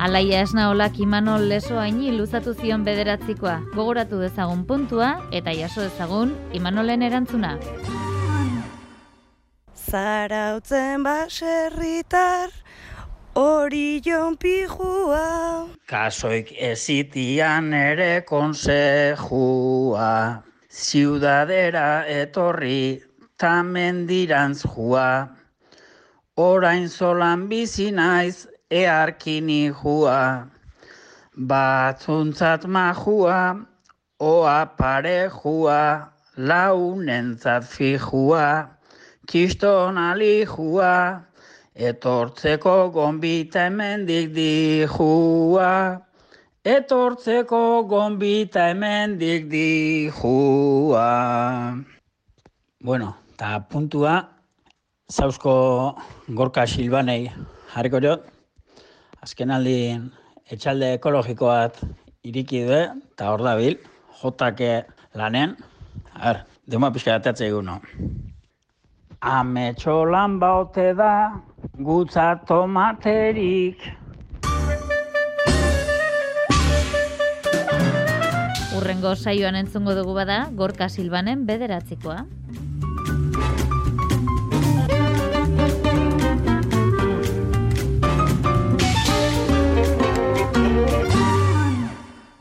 Alaia esna olak imanol leso haini luzatu zion bederatzikoa. Gogoratu dezagun puntua eta jaso dezagun imanolen erantzuna. Zarautzen baserritar hori jon pijua. Kasoik ezitian ere konsejua, ziudadera etorri tamendirantz jua. Orain zolan bizi naiz earkini jua, batzuntzat majua, oa pare jua, launentzat fijua, kiston alijua, etortzeko gonbita hemendik dijua, etortzeko gonbita hemendik dijua. Bueno, eta puntua, zauzko gorka silbanei jarriko jot, azken aldin etxalde ekologikoat iriki du, eta hor dabil, jotake lanen, a ber, dema pixka datatze egun, no? Ametxo lan baute da, gutza tomaterik. Urrengo saioan entzungo dugu bada, gorka silbanen bederatzikoa.